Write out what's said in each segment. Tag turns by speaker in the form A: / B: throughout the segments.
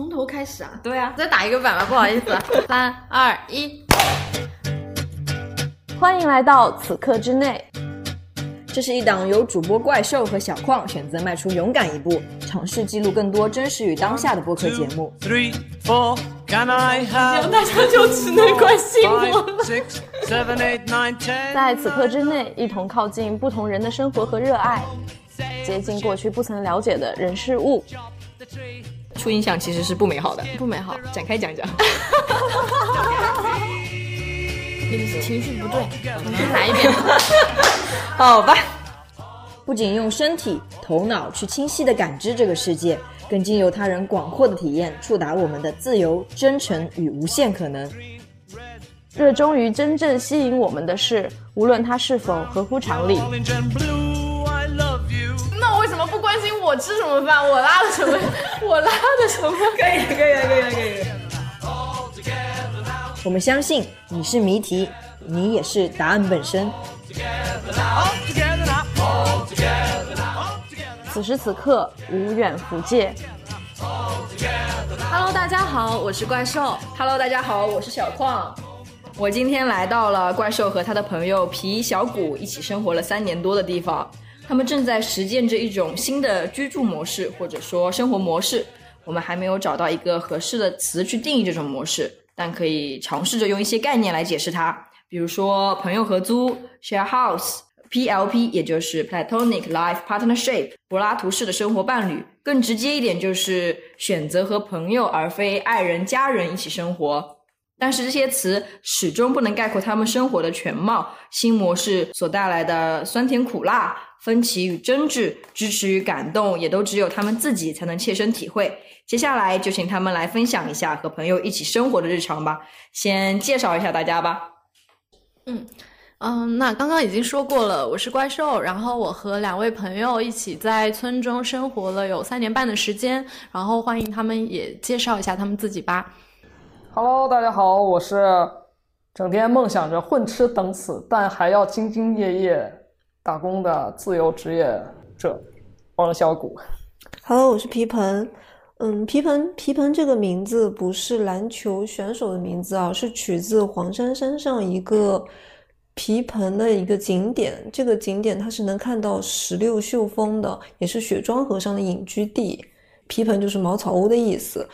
A: 从头开始啊？
B: 对啊，
A: 再打一个板吧，不好意思。三二一，
C: 欢迎来到此刻之内。
B: 这是一档由主播怪兽和小矿选择迈出勇敢一步，尝试记录更多真实与当下的播客节目。
D: Three, four, can I have
A: 大家就只能关心我了。
D: six, seven, eight, nine, ten?
C: 在此刻之内，一同靠近不同人的生活和热爱，接近过去不曾了解的人事物。
B: 初印象其实是不美好的，
A: 不美好，
B: 展开讲讲。
A: 情绪不对，重新来一遍。
B: 好吧，不仅用身体、头脑去清晰地感知这个世界，更经由他人广阔的体验，触达我们的自由、真诚与无限可能。
C: 热衷于真正吸引我们的事，无论它是否合乎常理。
A: 我吃什么饭？我拉的什么？我拉的什么？
B: 可以，可以，可以，可以。我们相信你是谜题，你也是答案本身。
C: 此时此刻，无远弗届。
A: Hello，大家好，我是怪兽。
B: Hello，大家好，我是小矿。我今天来到了怪兽和他的朋友皮小谷一起生活了三年多的地方，他们正在实践着一种新的居住模式，或者说生活模式。我们还没有找到一个合适的词去定义这种模式，但可以尝试着用一些概念来解释它，比如说朋友合租 （share house）。PLP 也就是 Platonic Life Partnership，柏拉图式的生活伴侣。更直接一点就是选择和朋友而非爱人、家人一起生活。但是这些词始终不能概括他们生活的全貌。新模式所带来的酸甜苦辣、分歧与争执、支持与感动，也都只有他们自己才能切身体会。接下来就请他们来分享一下和朋友一起生活的日常吧。先介绍一下大家吧。
A: 嗯嗯，那刚刚已经说过了，我是怪兽，然后我和两位朋友一起在村中生活了有三年半的时间，然后欢迎他们也介绍一下他们自己吧。
E: Hello，大家好，我是整天梦想着混吃等死，但还要兢兢业业打工的自由职业者王小谷。
F: Hello，我是皮盆。嗯，皮盆皮盆这个名字不是篮球选手的名字啊，是取自黄山山上一个皮盆的一个景点。这个景点它是能看到石榴秀峰的，也是雪庄和尚的隐居地。皮盆就是茅草屋的意思。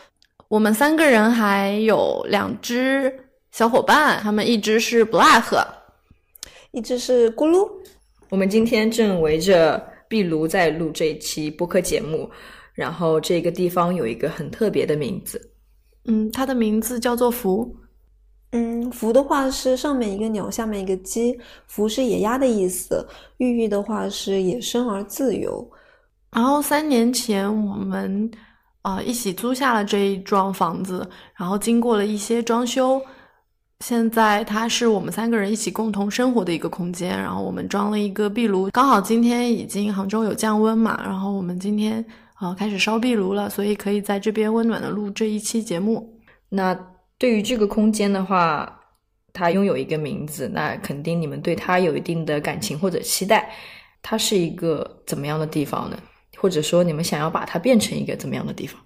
A: 我们三个人还有两只小伙伴，他们一只是 Black，
F: 一只是咕噜，
B: 我们今天正围着壁炉在录这一期播客节目，然后这个地方有一个很特别的名字，
A: 嗯，它的名字叫做福。
F: 嗯，福的话是上面一个鸟，下面一个鸡，福是野鸭的意思。寓意的话是野生而自由。
A: 然后三年前我们啊、呃一起租下了这一幢房子，然后经过了一些装修，现在它是我们三个人一起共同生活的一个空间。然后我们装了一个壁炉，刚好今天已经杭州有降温嘛，然后我们今天啊、开始烧壁炉了，所以可以在这边温暖的录这一期节目。
B: 那对于这个空间的话，它拥有一个名字，那肯定你们对它有一定的感情或者期待。它是一个怎么样的地方呢？或者说你们想要把它变成一个怎么样的地方？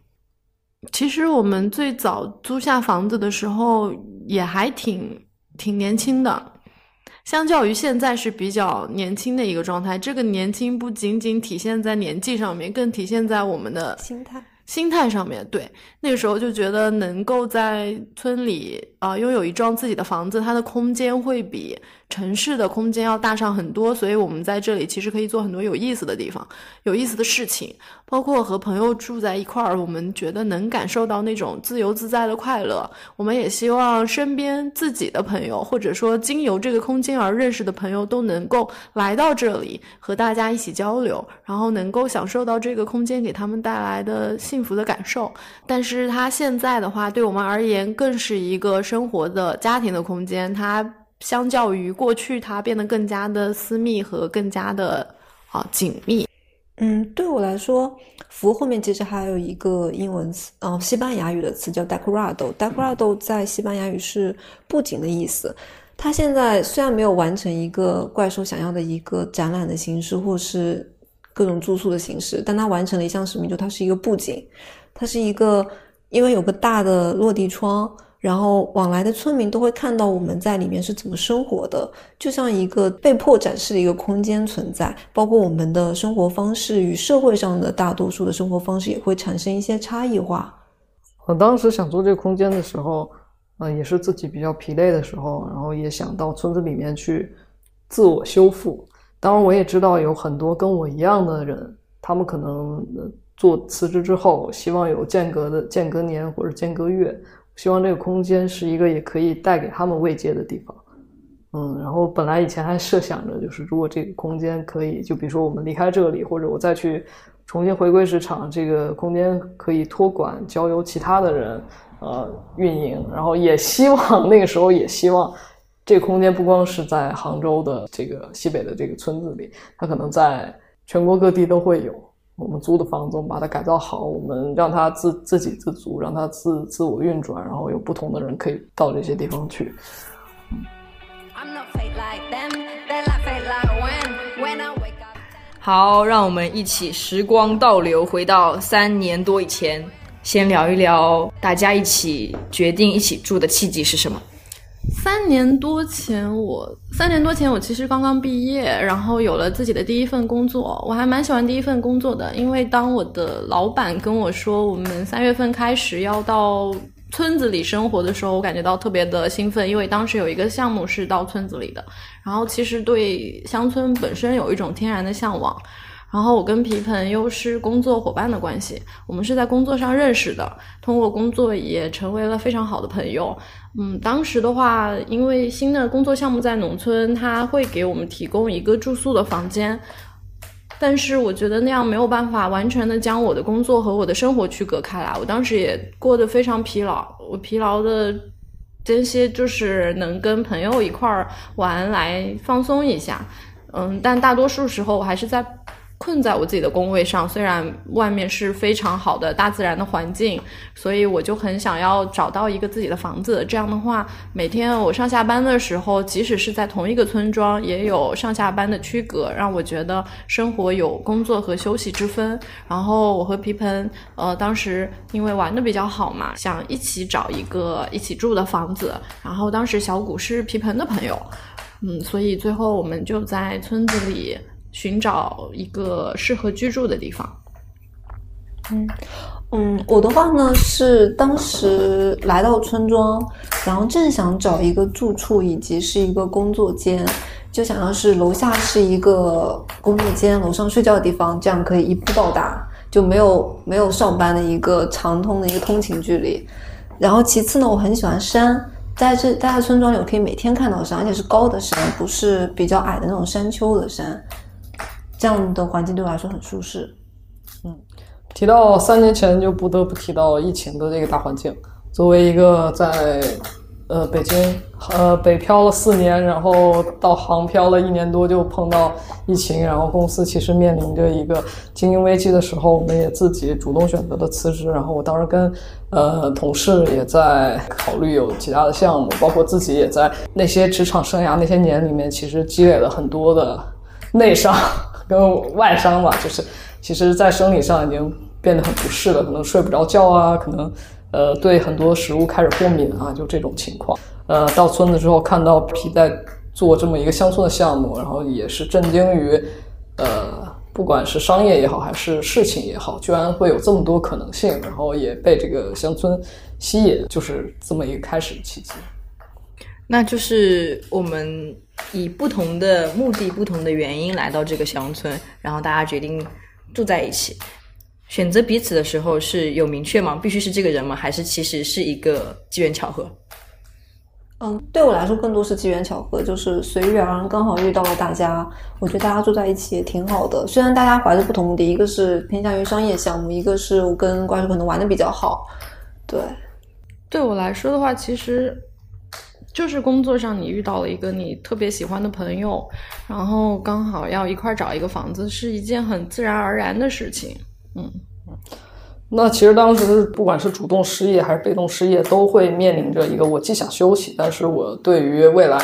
A: 其实我们最早租下房子的时候也还挺挺年轻的，相较于现在是比较年轻的一个状态。这个年轻不仅仅体现在年纪上面，更体现在我们的
F: 心态。
A: 心态上面。对，那个时候就觉得能够在村里啊、呃拥有一幢自己的房子，它的空间会比城市的空间要大上很多，所以我们在这里其实可以做很多有意思的地方、有意思的事情，包括和朋友住在一块儿，我们觉得能感受到那种自由自在的快乐。我们也希望身边自己的朋友，或者说经由这个空间而认识的朋友，都能够来到这里和大家一起交流，然后能够享受到这个空间给他们带来的幸福的感受。但是它现在的话，对我们而言更是一个生活的家庭的空间，它相较于过去，它变得更加的私密和更加的啊紧密。
F: 嗯，对我来说，福后面其实还有一个英文词，呃，西班牙语的词叫 decorado。decorado 在西班牙语是布景的意思。它现在虽然没有完成一个怪兽想要的一个展览的形式，或是各种住宿的形式，但它完成了一项使命，就它是一个布景，它是一个因为有个大的落地窗，然后往来的村民都会看到我们在里面是怎么生活的，就像一个被迫展示的一个空间存在。包括我们的生活方式与社会上的大多数的生活方式也会产生一些差异化。
E: 我当时想做这个空间的时候，呃，也是自己比较疲累的时候，然后也想到村子里面去自我修复。当然，我也知道有很多跟我一样的人，他们可能做辞职之后，希望有间隔的间隔年或者间隔月，希望这个空间是一个也可以带给他们慰藉的地方。嗯，然后本来以前还设想着，就是如果这个空间可以，就比如说我们离开这里，或者我再去重新回归市场，这个空间可以托管交由其他的人呃运营，然后也希望那个时候也希望这个空间不光是在杭州的这个西北的这个村子里，它可能在全国各地都会有。我们租的房子，我们把它改造好，我们让它自自给自足，让它自自我运转，然后有不同的人可以到这些地方去。
G: I'm not fake like them. They're like fake like when when I wake up.
B: 好，让我们一起时光倒流，回到三年多以前，先聊一聊大家一起决定一起住的契机是什么。
A: 三年多前我，三年多前我其实刚刚毕业，然后有了自己的第一份工作。我还蛮喜欢第一份工作的，因为当我的老板跟我说我们三月份开始要到村子里生活的时候，我感觉到特别的兴奋，因为当时有一个项目是到村子里的，然后其实对乡村本身有一种天然的向往。然后我跟皮盆又是工作伙伴的关系，我们是在工作上认识的，通过工作也成为了非常好的朋友。嗯，当时的话，因为新的工作项目在农村，他会给我们提供一个住宿的房间，但是我觉得那样没有办法完全的将我的工作和我的生活区隔开来。我当时也过得非常疲劳，我疲劳的间歇就是能跟朋友一块儿玩来放松一下。嗯，但大多数时候我还是在困在我自己的工位上，虽然外面是非常好的大自然的环境，所以我就很想要找到一个自己的房子。这样的话，每天我上下班的时候，即使是在同一个村庄，也有上下班的区隔，让我觉得生活有工作和休息之分。然后我和皮盆，呃，当时因为玩的比较好嘛，想一起找一个一起住的房子。然后当时小谷是皮盆的朋友，嗯，所以最后我们就在村子里。寻找一个适合居住的地方。
F: 嗯嗯，我的话呢是当时来到村庄，然后正想找一个住处以及是一个工作间，就想要是楼下是一个工作间，楼上睡觉的地方，这样可以一步到达，就没有没有上班的一个长通的一个通勤距离。然后其次呢，我很喜欢山，在这待在村庄里，我可以每天看到山，而且是高的山，不是比较矮的那种山丘的山。这样的环境对我来说很舒适。
E: 嗯提到三年前，就不得不提到疫情的这个大环境。作为一个在呃北京呃北漂了四年，然后到杭漂了一年多，就碰到疫情，然后公司其实面临着一个经营危机的时候，我们也自己主动选择了辞职。然后我当时跟呃同事也在考虑有其他的项目，包括自己也在那些职场生涯那些年里面，其实积累了很多的内伤跟外伤吧，就是。其实，在生理上已经变得很不适了，可能睡不着觉啊，可能呃对很多食物开始过敏啊，就这种情况。呃，到村子之后看到皮在做这么一个乡村的项目，然后也是震惊于，呃，不管是商业也好，还是事情也好，居然会有这么多可能性，然后也被这个乡村吸引，就是这么一个开始的契机。
B: 那就是我们以不同的目的、不同的原因来到这个乡村，然后大家决定。住在一起，选择彼此的时候是有明确吗？必须是这个人吗？还是其实是一个机缘巧合？
F: 嗯，对我来说更多是机缘巧合，就是随遇而安，刚好遇到了大家。我觉得大家住在一起也挺好的。虽然大家怀着不同目的，一个是偏向于商业项目，一个是我跟怪兽可能玩的比较好。对，
A: 对我来说的话，其实。就是工作上你遇到了一个你特别喜欢的朋友，然后刚好要一块找一个房子，是一件很自然而然的事情。嗯，
E: 那其实当时不管是主动失业还是被动失业，都会面临着一个我既想休息，但是我对于未来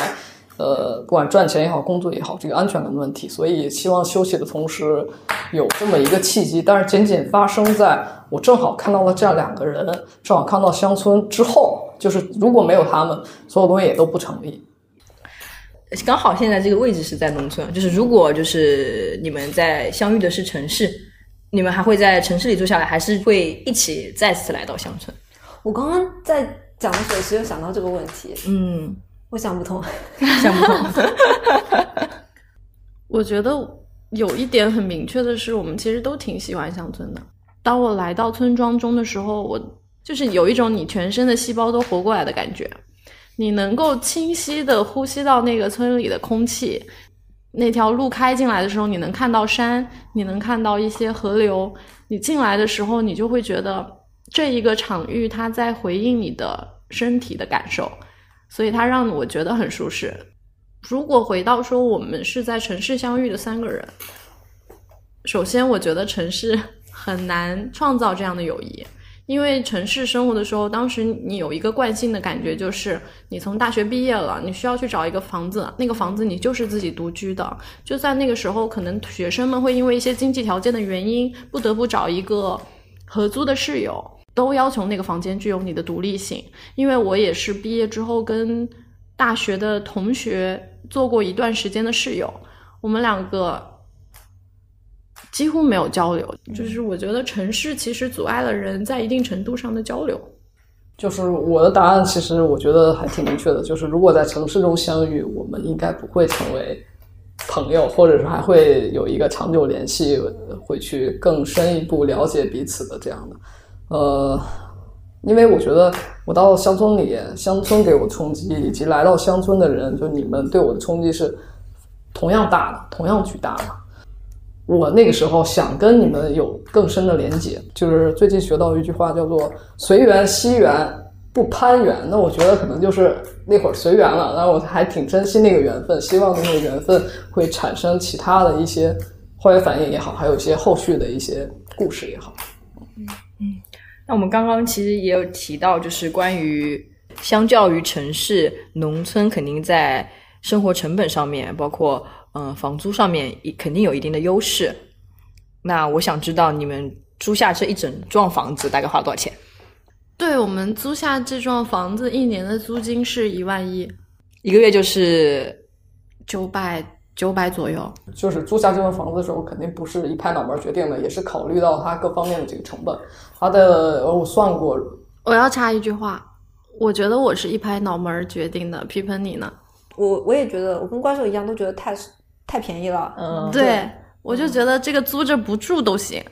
E: 呃，不管赚钱也好，工作也好，这个安全感的问题，所以希望休息的同时有这么一个契机，但是仅仅发生在我正好看到了这样两个人，正好看到乡村之后，就是如果没有他们，所有东西也都不成立。
B: 刚好现在这个位置是在农村，就是如果就是你们在相遇的是城市，你们还会在城市里住下来，还是会一起再次来到乡村？
F: 我刚刚在讲的时候，其实有想到这个问题，
B: 嗯，
F: 我想不通。
B: 想不通。
A: 我觉得有一点很明确的是，我们其实都挺喜欢乡村的。当我来到村庄中的时候，我就是有一种你全身的细胞都活过来的感觉。你能够清晰的呼吸到那个村里的空气，那条路开进来的时候，你能看到山，你能看到一些河流。你进来的时候，你就会觉得这一个场域它在回应你的身体的感受，所以它让我觉得很舒适。如果回到说我们是在城市相遇的三个人，首先我觉得城市很难创造这样的友谊。因为城市生活的时候，当时你有一个惯性的感觉，就是你从大学毕业了，你需要去找一个房子，那个房子你就是自己独居的。就在那个时候，可能学生们会因为一些经济条件的原因，不得不找一个合租的室友，都要求那个房间具有你的独立性。因为我也是毕业之后跟大学的同学做过一段时间的室友，我们两个。几乎没有交流，就是我觉得城市其实阻碍了人在一定程度上的交流。
E: 就是我的答案，其实我觉得还挺明确的，就是如果在城市中相遇，我们应该不会成为朋友，或者是还会有一个长久联系，会去更深一步了解彼此的这样的。呃，因为我觉得我到乡村里，乡村给我冲击，以及来到乡村的人，就你们对我的冲击是同样大的，同样巨大的。我那个时候想跟你们有更深的连接，就是最近学到一句话叫做“随缘惜缘，不攀缘”。那我觉得可能就是那会儿随缘了，然后我还挺珍惜那个缘分，希望那个缘分会产生其他的一些化学反应也好，还有一些后续的一些故事也好。
B: 嗯那我们刚刚其实也有提到，就是关于相较于城市，农村肯定在生活成本上面，包括。嗯，房租上面肯定有一定的优势。那我想知道你们租下这一整幢房子大概花多少钱？
A: 对我们租下这幢房子，一年的租金是一万一，
B: 一个月就是
A: 九百九百左右。
E: 就是租下这栋房子的时候，肯定不是一拍脑门决定的，也是考虑到它各方面的这个成本。它的我算过，
A: 我要插一句话，我觉得我是一拍脑门决定的。皮盆你呢？
F: 我我也觉得，我跟怪兽一样，都觉得太太便宜了。
B: 嗯，
A: 对，我就觉得这个租着不住都行。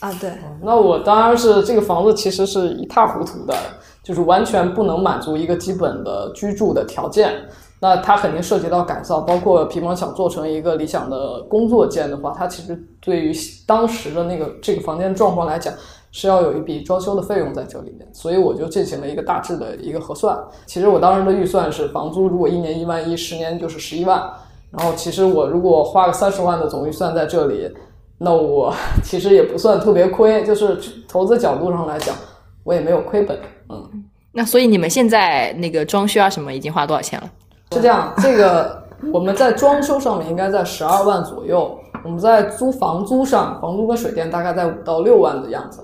F: 啊，对，
E: 那我当然是这个房子其实是一塌糊涂的，就是完全不能满足一个基本的居住的条件。那它肯定涉及到改造，包括皮蒙想做成一个理想的工作间的话，它其实对于当时的那个这个房间状况来讲，是要有一笔装修的费用在这里面。所以我就进行了一个大致的一个核算。其实我当时的预算是，房租如果一年一万一，十年就是十一万。然后其实我如果花个三十万的总预算在这里，那我 其实也不算特别亏，就是投资角度上来讲，我也没有亏本。嗯，
B: 那所以你们现在那个装修啊什么已经花多少钱了？
E: 是这样，这个我们在装修上面应该在十二万左右，我们在租房租上，房租跟水电大概在五到六万的样子，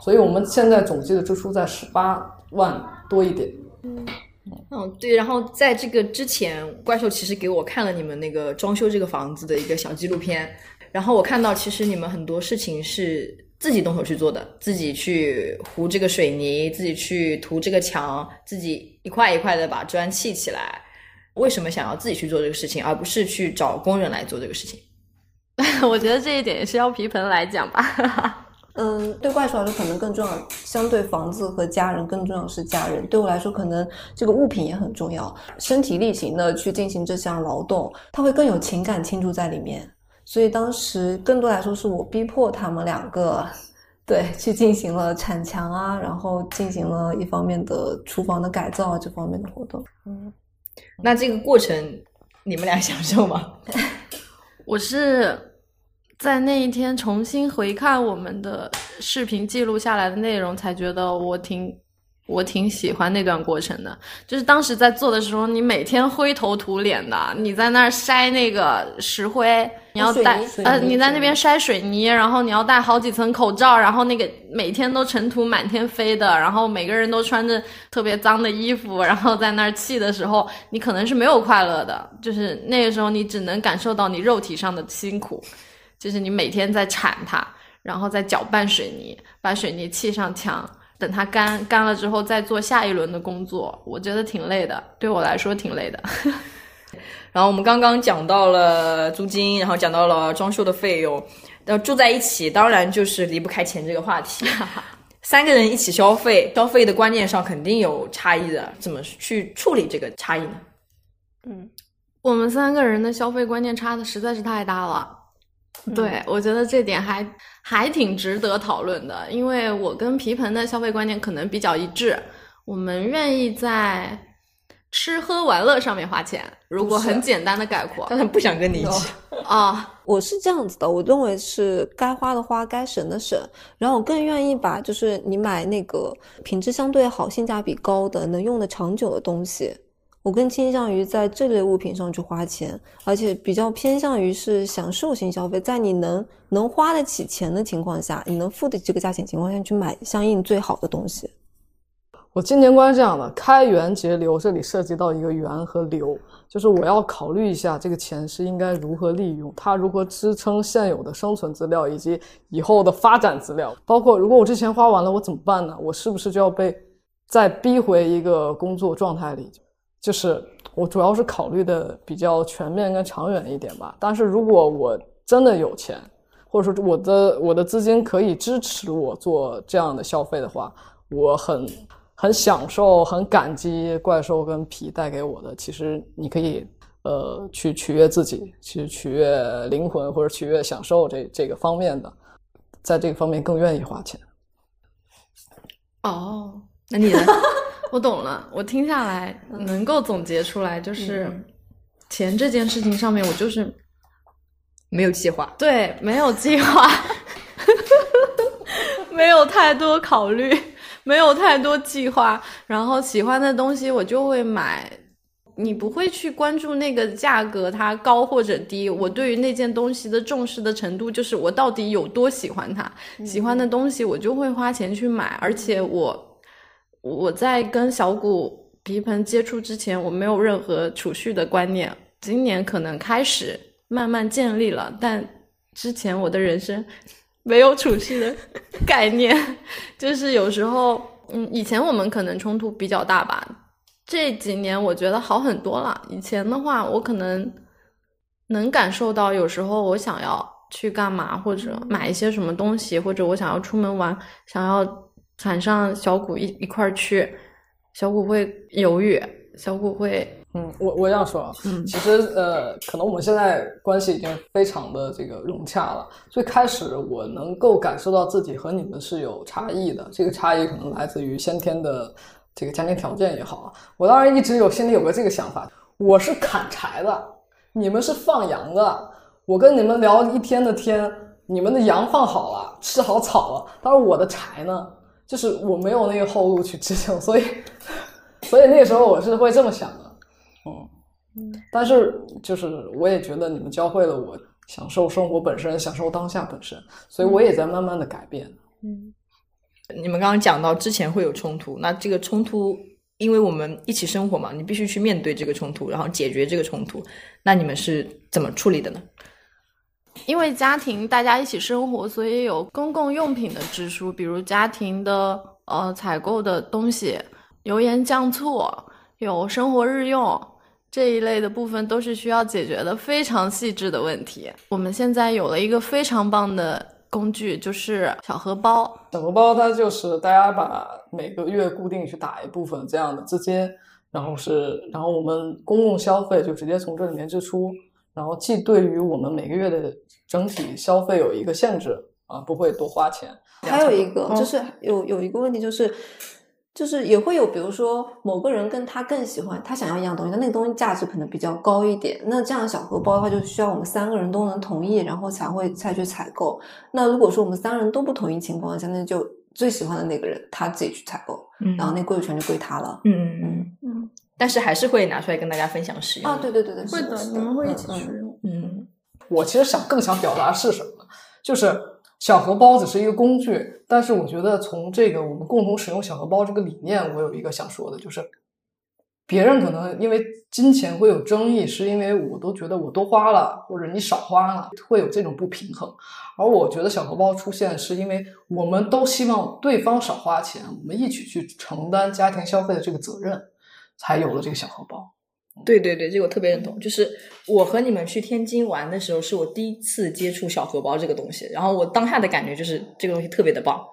E: 所以我们现在总计的支出在十八万多一点。
B: 嗯，嗯对，然后在这个之前，怪兽其实给我看了你们那个装修这个房子的一个小纪录片，然后我看到其实你们很多事情是自己动手去做的，自己去糊这个水泥，自己去涂这个墙，自己一块一块的把砖砌起来。为什么想要自己去做这个事情，而不是去找工人来做这个事情？
A: 我觉得这一点也是要皮盆来讲吧。
F: 嗯，对怪兽来说可能更重要，相对房子和家人更重要是家人。对我来说，可能这个物品也很重要，身体力行的去进行这项劳动，它会更有情感倾注在里面。所以当时更多来说是我逼迫他们两个，对，去进行了铲墙啊，然后进行了一方面的厨房的改造啊这方面的活动。
B: 嗯，那这个过程你们俩享受吗？
A: 我是。在那一天重新回看我们的视频记录下来的内容，才觉得我挺我挺喜欢那段过程的，就是当时在做的时候，你每天灰头土脸的，你在那儿筛那个石灰，你要带呃，你在那边筛水泥，然后你要戴好几层口罩，然后那个每天都尘土满天飞的，然后每个人都穿着特别脏的衣服，然后在那儿砌的时候，你可能是没有快乐的，就是那个时候你只能感受到你肉体上的辛苦，就是你每天在铲它，然后再搅拌水泥，把水泥砌上墙。等它干干了之后，再做下一轮的工作，我觉得挺累的，对我来说挺累的。
B: 然后我们刚刚讲到了租金，然后讲到了装修的费用，然后住在一起，当然就是离不开钱这个话题。三个人一起消费，消费的观念上肯定有差异的，怎么去处理这个差异呢？
A: 嗯我们三个人的消费观念差的实在是太大了。对，我觉得这点还还挺值得讨论的，因为我跟皮盆的消费观念可能比较一致，我们愿意在吃喝玩乐上面花钱。如果很简单的概括
B: 但他不想跟你一起。
A: 啊，
F: 我是这样子的，我认为是该花的花，该省的省。然后我更愿意把就是你买那个品质相对好、性价比高的、能用的长久的东西，我更倾向于在这类物品上去花钱，而且比较偏向于是享受型消费，在你能能花得起钱的情况下，你能付得起这个价钱情况下去买相应最好的东西。
E: 我金钱观是这样的：开源节流，这里涉及到一个源和流，就是我要考虑一下这个钱是应该如何利用，它如何支撑现有的生存资料以及以后的发展资料。包括如果我这钱花完了，我怎么办呢？我是不是就要被再逼回一个工作状态里？就是我主要是考虑的比较全面跟长远一点吧。但是如果我真的有钱，或者说我的我的资金可以支持我做这样的消费的话，我很很享受、很感激怪兽跟皮带给我的。其实你可以呃去取悦自己，去取悦灵魂或者取悦享受这这个方面的，在这个方面更愿意花钱。
A: 哦，
B: 那你呢？
A: 我懂了，我听下来能够总结出来，就是钱这件事情上面，我就是
B: 没有计划。
A: 对没有计划，没有太多考虑，没有太多计划，然后喜欢的东西我就会买。你不会去关注那个价格它高或者低，我对于那件东西的重视的程度，就是我到底有多喜欢它，喜欢的东西我就会花钱去买，而且我我在跟小谷皮盆接触之前，我没有任何储蓄的观念，今年可能开始慢慢建立了，但之前我的人生 没有储蓄的 概念，就是有时候，嗯，以前我们可能冲突比较大吧，这几年我觉得好很多了。以前的话，我可能能感受到，有时候我想要去干嘛，或者买一些什么东西，或者我想要出门玩，想要喊上小谷一一块儿去，小谷会犹豫，小谷会
E: 嗯，我我这样说啊，
A: 嗯
E: 其实呃，可能我们现在关系已经非常的这个融洽了。最开始我能够感受到自己和你们是有差异的，这个差异可能来自于先天的这个家庭条件也好啊。我当然一直有心里有个这个想法，我是砍柴的，你们是放羊的。我跟你们聊一天的天，你们的羊放好了，吃好草了，但是我的柴呢，就是我没有那个后路去支撑，所以所以那个时候我是会这么想的。嗯，但是就是我也觉得你们教会了我享受生活本身，享受当下本身，所以我也在慢慢的改变。
B: 嗯你们刚刚讲到之前会有冲突，那这个冲突，因为我们一起生活嘛，你必须去面对这个冲突，然后解决这个冲突。那你们是怎么处理的呢？
A: 因为家庭大家一起生活，所以有公共用品的支出，比如家庭的呃采购的东西，油盐酱醋，有生活日用这一类的部分都是需要解决的非常细致的问题。我们现在有了一个非常棒的工具，就是小荷包。
E: 小荷包它就是大家把每个月固定去打一部分这样的资金，然后是然后我们公共消费就直接从这里面支出，然后既对于我们每个月的整体消费有一个限制啊，不会多花钱。
F: 还有一个
E: 嗯
F: 就是有有一个问题就是。就是也会有，比如说某个人跟他更喜欢，他想要一样东西，但那个东西价值可能比较高一点。那这样小荷包的话，就需要我们三个人都能同意，然后才会再去采购。那如果说我们三人都不同意情况下，那就最喜欢的那个人他自己去采购，
B: 嗯
F: 然后那归有权就归他了。
B: 嗯嗯嗯嗯，但是还是会拿出来跟大家分享使用
F: 啊，对对对对，
A: 会的，你们会一起
F: 嗯
A: 使用。
B: 嗯
E: 我其实想更想表达是什么呢？就是小荷包只是一个工具，但是我觉得从这个我们共同使用小荷包这个理念，我有一个想说的，就是别人可能因为金钱会有争议，是因为我都觉得我多花了，或者你少花了，会有这种不平衡。而我觉得小荷包出现，是因为我们都希望对方少花钱，我们一起去承担家庭消费的这个责任，才有了这个小荷包。
B: 对对对，这个我特别认同。就是我和你们去天津玩的时候，是我第一次接触小荷包这个东西，然后我当下的感觉就是这个东西特别的棒。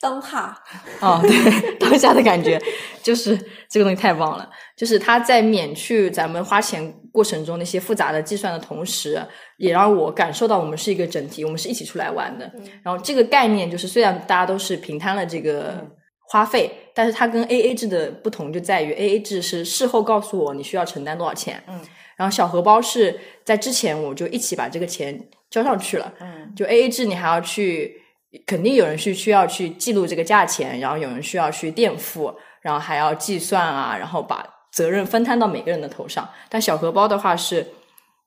F: 当下
B: 啊、对，当下的感觉就是这个东西太棒了，就是它在免去咱们花钱过程中那些复杂的计算的同时，也让我感受到我们是一个整体，我们是一起出来玩的。然后这个概念就是，虽然大家都是平摊了这个花费，但是它跟 A A 制的不同就在于 A A 制是事后告诉我你需要承担多少钱，
C: 嗯，
B: 然后小荷包是在之前我就一起把这个钱交上去了，
C: 嗯
B: 就 A A 制，你还要去，肯定有人去需要去记录这个价钱，然后有人需要去垫付，然后还要计算啊，然后把责任分摊到每个人的头上。但小荷包的话是，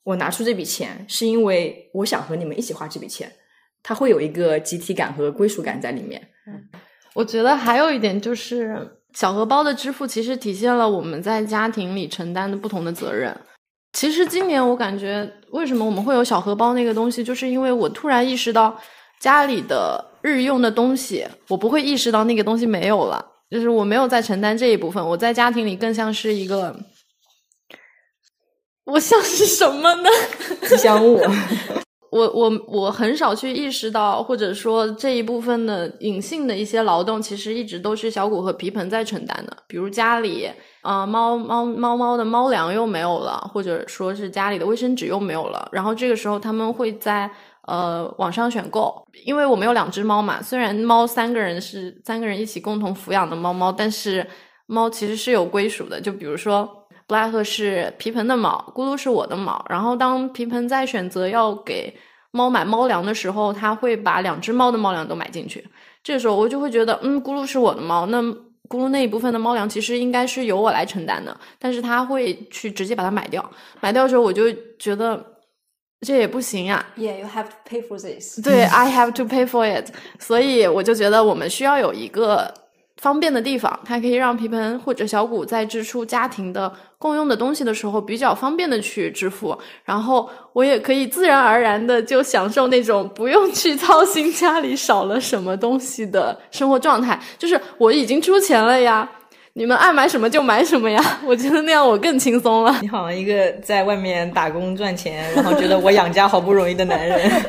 B: 我拿出这笔钱，是因为我想和你们一起花这笔钱，它会有一个集体感和归属感在里面。
A: 我觉得还有一点就是，小荷包的支付其实体现了我们在家庭里承担的不同的责任。其实今年我感觉，为什么我们会有小荷包那个东西，就是因为我突然意识到家里的日用的东西，我不会意识到那个东西没有了，就是我没有在承担这一部分。我在家庭里更像是一个，我像是什么呢？
B: 吉祥物，
A: 我我我很少去意识到，或者说这一部分的隐性的一些劳动，其实一直都是小谷和皮盆在承担的。比如家里，啊、猫猫猫猫的猫粮又没有了，或者说是家里的卫生纸又没有了，然后这个时候他们会在呃网上选购，因为我们有两只猫嘛，虽然猫三个人是三个人一起共同抚养的猫猫，但是猫其实是有归属的，就比如说。布拉赫是皮盆的毛，咕噜是我的毛。然后当皮盆在选择要给猫买猫粮的时候，他会把两只猫的猫粮都买进去。这时候我就会觉得，嗯，咕噜是我的猫，那咕噜那一部分的猫粮其实应该是由我来承担的，但是他会去直接把它买掉。买掉之后，我就觉得这也不行呀、
F: ，Yeah, you have to pay for this。
A: 对，I have to pay for it，所以我就觉得我们需要有一个方便的地方，它可以让皮盆或者小谷在支出家庭的共用的东西的时候比较方便的去支付，然后我也可以自然而然的就享受那种不用去操心家里少了什么东西的生活状态，就是我已经出钱了呀。你们爱买什么就买什么呀，我觉得那样我更轻松了。
B: 你好像一个在外面打工赚钱，然后觉得我养家好不容易的男人。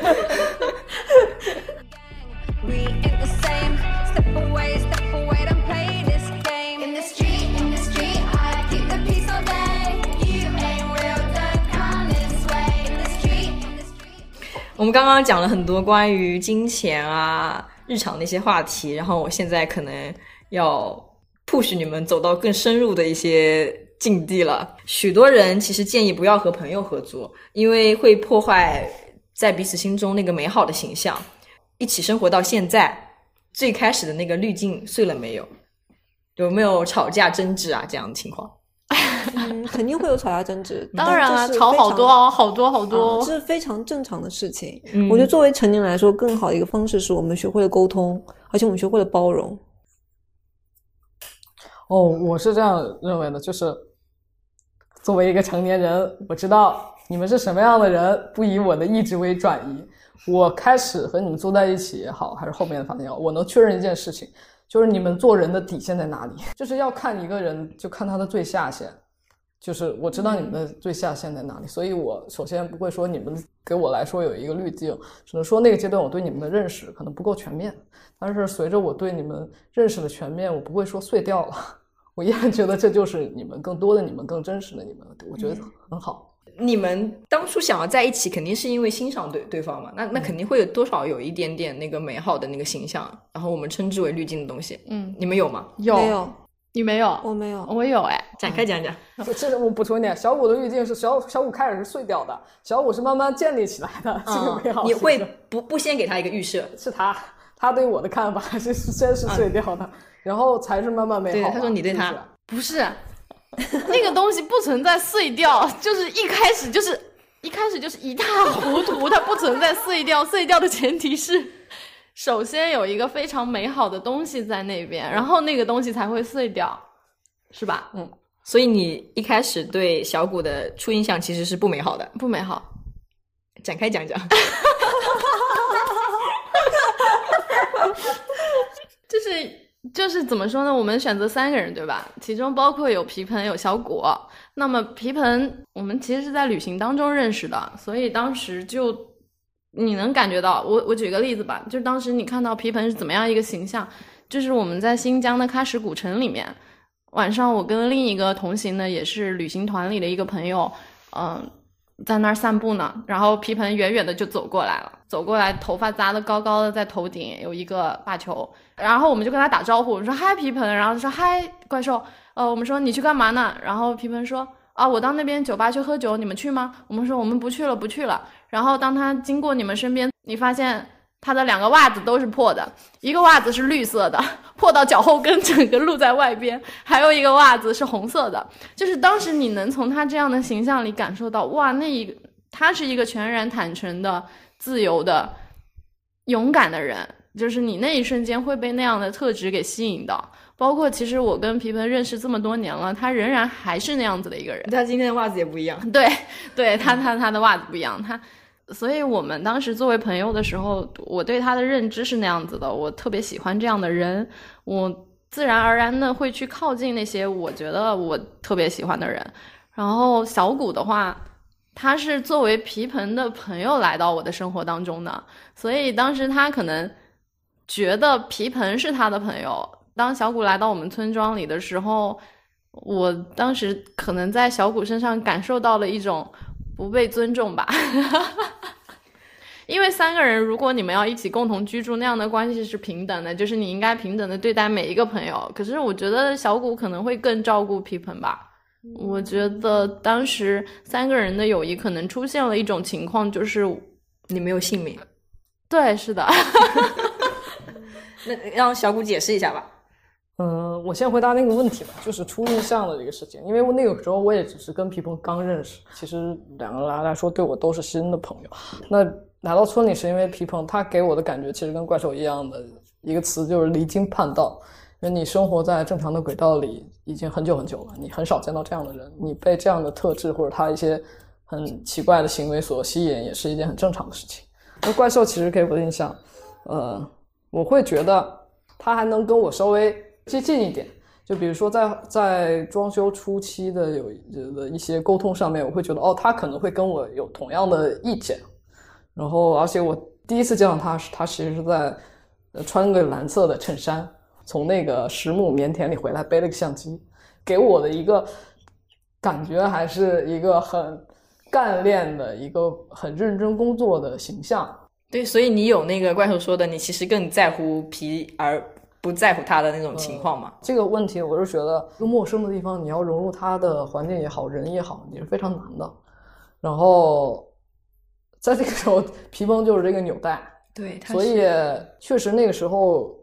B: 我们刚刚讲了很多关于金钱啊、日常的一些话题，然后我现在可能要 push 你们走到更深入的一些境地了。许多人其实建议不要和朋友合租，因为会破坏在彼此心中那个美好的形象。一起生活到现在，最开始的那个滤镜碎了没有？有没有吵架争执啊这样的情况？
F: 嗯，肯定会有吵架争执，
A: 当然啊，吵好多哦，好多好多。
F: 啊，这是非常正常的事情。
B: 嗯
F: 我觉得作为成年人来说，更好的一个方式是我们学会了沟通，而且我们学会了包容。
E: 哦，我是这样认为的，就是作为一个成年人，我知道你们是什么样的人，不以我的意志为转移。我开始和你们坐在一起也好，还是后面的发展也好，我能确认一件事情，就是你们做人的底线在哪里，就是要看一个人，就看他的最下限。就是我知道你们的最下限在哪里，所以我首先不会说你们给我来说有一个滤镜，只能说那个阶段我对你们的认识可能不够全面。但是随着我对你们认识的全面，我不会说碎掉了，我依然觉得这就是你们更多的你们，更真实的你们，我觉得很好。
B: 你们当初想要在一起，肯定是因为欣赏对对方嘛？那那肯定会有多少有一点点那个美好的那个形象，然后我们称之为滤镜的东西。
A: 嗯，
B: 你们有吗？
A: 有
F: 没有，
A: 你没有？
F: 我没有。
A: 我有哎。
B: 展开讲讲。
E: 这这是我补充一点，小五的滤镜是小小五开始是碎掉的，小五是慢慢建立起来的，这个美好
B: 嗯你会不不先给他一个预设？
E: 是他，他对我的看法还是先是碎掉的，然后才是慢慢美好。
B: 对他说你对他
E: 不是
A: 不是，那个东西不存在碎掉，就是一开始就是一开始就是一塌糊涂，它不存在碎掉。碎掉的前提是，首先有一个非常美好的东西在那边，然后那个东西才会碎掉，是吧？嗯，
B: 所以你一开始对小谷的初印象其实是不美好的，
A: 不美好。
B: 展开讲讲。
A: 就是就是怎么说呢？我们选择三个人，对吧？其中包括有皮盆，有小果。那么皮盆，我们其实是在旅行当中认识的，所以当时就你能感觉到。我我举个例子吧，就当时你看到皮盆是怎么样一个形象，就是我们在新疆的喀什古城里面，晚上我跟另一个同行的也是旅行团里的一个朋友，嗯。在那儿散步呢，然后皮盆远远的就走过来了，走过来，头发扎的高高的，在头顶有一个发球，然后我们就跟他打招呼，我说嗨皮盆，然后他说嗨怪兽，呃，我们说你去干嘛呢？然后皮盆说啊，我到那边酒吧去喝酒，你们去吗？我们说我们不去了，不去了。然后当他经过你们身边，你发现他的两个袜子都是破的，一个袜子是绿色的，破到脚后跟，整个露在外边；还有一个袜子是红色的。就是当时你能从他这样的形象里感受到，哇，那一个他是一个全然坦诚的、自由的、勇敢的人。就是你那一瞬间会被那样的特质给吸引到。包括其实我跟皮盆认识这么多年了，他仍然还是那样子的一个人。
B: 他今天的袜子也不一样。
A: 对，对他他他的袜子不一样，他，所以我们当时作为朋友的时候，我对他的认知是那样子的，我特别喜欢这样的人，我自然而然的会去靠近那些我觉得我特别喜欢的人。然后小谷的话，他是作为皮蓬的朋友来到我的生活当中的，所以当时他可能觉得皮蓬是他的朋友。当小谷来到我们村庄里的时候，我当时可能在小谷身上感受到了一种不被尊重吧。因为三个人，如果你们要一起共同居住，那样的关系是平等的，就是你应该平等的对待每一个朋友。可是我觉得小谷可能会更照顾皮蓬吧。我觉得当时三个人的友谊可能出现了一种情况，就是
B: 你没有姓名，
A: 对，是的，
B: 那让小谷解释一下吧。
E: 嗯，我先回答那个问题吧，就是初印象的这个事情，因为我那个时候我也只是跟皮蓬刚认识，其实两个人来说对我都是新的朋友。那来到村里是因为皮蓬他给我的感觉其实跟怪兽一样的一个词就是离经叛道，因为你生活在正常的轨道里已经很久很久了，你很少见到这样的人，你被这样的特质或者他一些很奇怪的行为所吸引，也是一件很正常的事情。那怪兽其实给我的印象，呃，我会觉得他还能跟我稍微。接近一点，就比如说在在装修初期的有的一些沟通上面，我会觉得哦，他可能会跟我有同样的意见。然后，而且我第一次见到他是，他其实是在穿个蓝色的衬衫，从那个实木棉田里回来，背了个相机，给我的一个感觉还是一个很干练的一个很认真工作的形象。
B: 对，所以你有那个怪兽说的，你其实更在乎皮而。不在乎他的那种情况嘛？
E: 这个问题我是觉得，一个陌生的地方，你要融入他的环境也好，人也好，也是非常难的。然后，在这个时候，皮蓬就是这个纽带，
B: 对，
E: 所以确实那个时候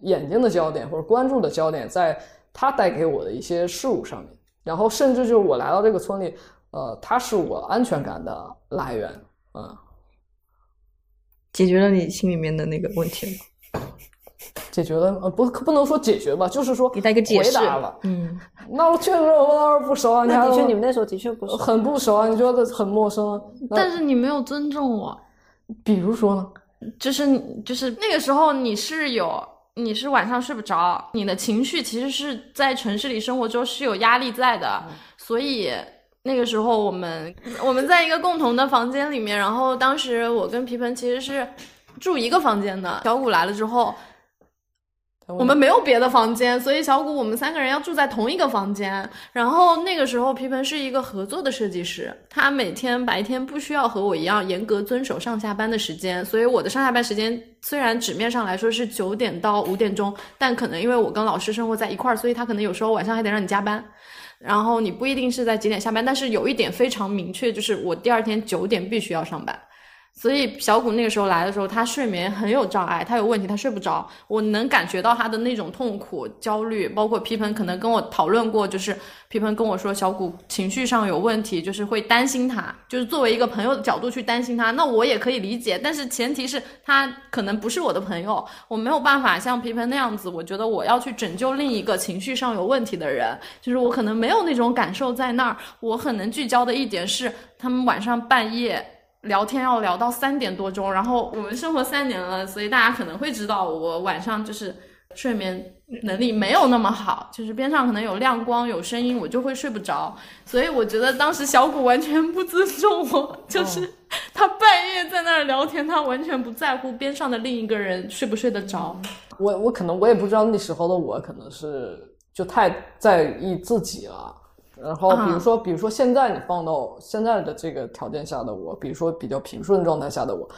E: 眼睛的焦点或者关注的焦点在他带给我的一些事物上面。然后，甚至就是我来到这个村里，呃，他是我安全感的来源，嗯，
B: 解决了你心里面的那个问题了。
E: 解决了，呃，不，不能说解决吧，就是说
B: 给他一个解释
E: 回答了。
B: 嗯，
E: 那我确实我们当时不熟啊，你
F: 的确，你们那时候的确不熟。
E: 很不熟啊，你觉得很陌生啊。
A: 但是你没有尊重我，
E: 比如说呢？
A: 就是就是那个时候你是有你是晚上睡不着，你的情绪其实是在城市里生活中是有压力在的，所以那个时候我们我们在一个共同的房间里面，然后当时我跟皮盆其实是住一个房间的，小谷来了之后。我们没有别的房间，所以小谷我们三个人要住在同一个房间。然后那个时候，皮盆是一个合作的设计师，他每天白天不需要和我一样严格遵守上下班的时间，所以我的上下班时间虽然纸面上来说是九点到五点钟，但可能因为我跟老师生活在一块儿，所以他可能有时候晚上还得让你加班。然后你不一定是在几点下班，但是有一点非常明确，就是我第二天九点必须要上班。所以小谷那个时候来的时候，他睡眠很有障碍，他有问题，他睡不着。我能感觉到他的那种痛苦、焦虑，包括皮盆可能跟我讨论过，就是皮盆跟我说小谷情绪上有问题，就是会担心他，就是作为一个朋友的角度去担心他，那我也可以理解，但是前提是他可能不是我的朋友，我没有办法像皮盆那样子，我觉得我要去拯救另一个情绪上有问题的人，就是我可能没有那种感受在那儿，我很能聚焦的一点是他们晚上半夜。聊天要聊到三点多钟，然后我们生活三年了，所以大家可能会知道我晚上就是睡眠能力没有那么好，就是边上可能有亮光、有声音，我就会睡不着。所以我觉得当时小谷完全不尊重我，就是他半夜在那儿聊天，他完全不在乎边上的另一个人睡不睡得着。
E: 我我可能我也不知道那时候的我可能是就太在意自己了。然后比如说，比如说现在你放到现在的这个条件下的我，比如说比较平顺状态下的我，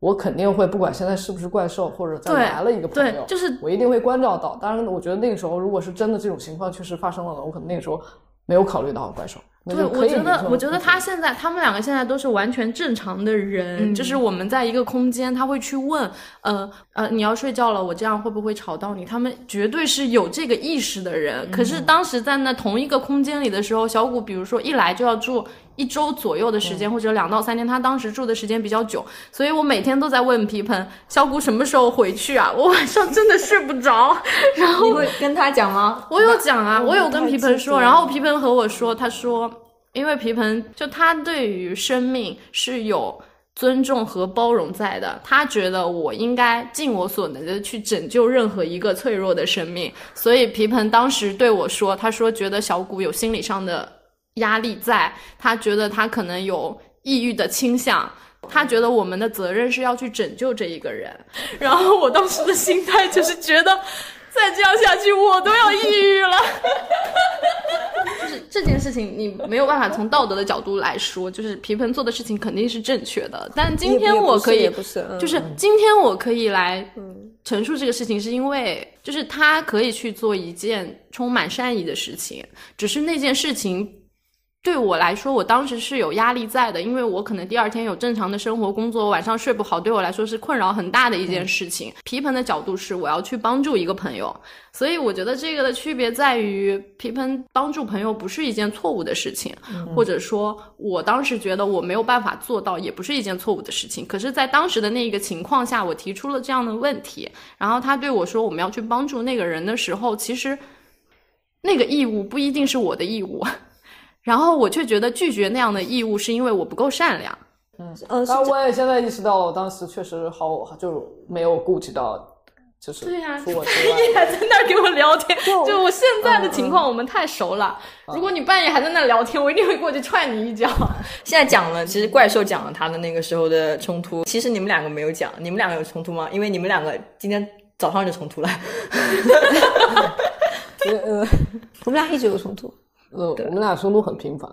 E: 我肯定会不管现在是不是怪兽，或者再来了一个朋友，
A: 就是
E: 我一定会关照到。当然，我觉得那个时候如果是真的这种情况确实发生了，我可能那个时候没有考虑到怪兽。那
A: 对，我觉得我觉得他现在，他们两个现在都是完全正常的人，就是我们在一个空间，他会去问，呃呃，你要睡觉了，我这样会不会吵到你？他们绝对是有这个意识的人。可是当时在那同一个空间里的时候，小谷比如说一来就要住一周左右的时间，或者两到三天，他当时住的时间比较久，所以我每天都在问皮盆，小谷什么时候回去啊？我晚上真的睡不着，然后
B: 你会跟他讲吗？
A: 我有讲啊，
F: 我
A: 我有跟皮盆说，然后皮盆和我说，他说，因为皮盆就他对于生命是有尊重和包容在的，他觉得我应该尽我所能的去拯救任何一个脆弱的生命，所以皮盆当时对我说，他说觉得小谷有心理上的压力在，他觉得他可能有抑郁的倾向。他觉得我们的责任是要去拯救这一个人，然后我当时的心态就是觉得，再这样下去我都要抑郁了。就是这件事情，你没有办法从道德的角度来说，就是皮蓬做的事情肯定是正确的。但今天我可以，
F: 不是不是嗯
A: 就是今天我可以来陈述这个事情，是因为就是他可以去做一件充满善意的事情，只是那件事情。对我来说，我当时是有压力在的，因为我可能第二天有正常的生活工作，晚上睡不好，对我来说是困扰很大的一件事情。皮盆的角度是我要去帮助一个朋友，所以我觉得这个的区别在于，皮盆帮助朋友不是一件错误的事情，或者说我当时觉得我没有办法做到，也不是一件错误的事情。可是，在当时的那一个情况下，我提出了这样的问题，然后他对我说我们要去帮助那个人的时候，其实那个义务不一定是我的义务。然后我却觉得拒绝那样的义务是因为我不够善良。
F: 呃，
E: 但，我也现在意识到了，我当时确实好就没有顾及到，就是
A: 对呀
E: 除我 之
A: 你，还在那儿跟我聊天，
F: 就
A: 就我现在的情况，我们太熟了。如果你半夜还在那聊天，我一定会过去踹你一脚。
B: 现在讲了，其实怪兽讲了他的那个时候的冲突，其实你们两个没有讲，你们两个有冲突吗？因为你们两个今天早上就冲突了。
E: 呃
F: 我们俩一直有冲突。
E: 呃，我们俩冲突很频繁。